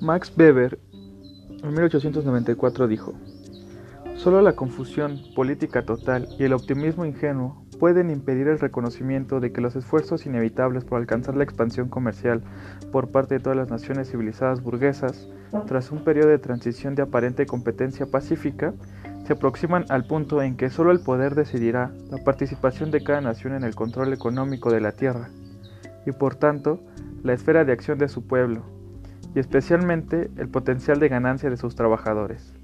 Max Weber en 1894 dijo, Solo la confusión política total y el optimismo ingenuo pueden impedir el reconocimiento de que los esfuerzos inevitables por alcanzar la expansión comercial por parte de todas las naciones civilizadas burguesas, tras un periodo de transición de aparente competencia pacífica, se aproximan al punto en que solo el poder decidirá la participación de cada nación en el control económico de la tierra, y por tanto la esfera de acción de su pueblo, y especialmente el potencial de ganancia de sus trabajadores.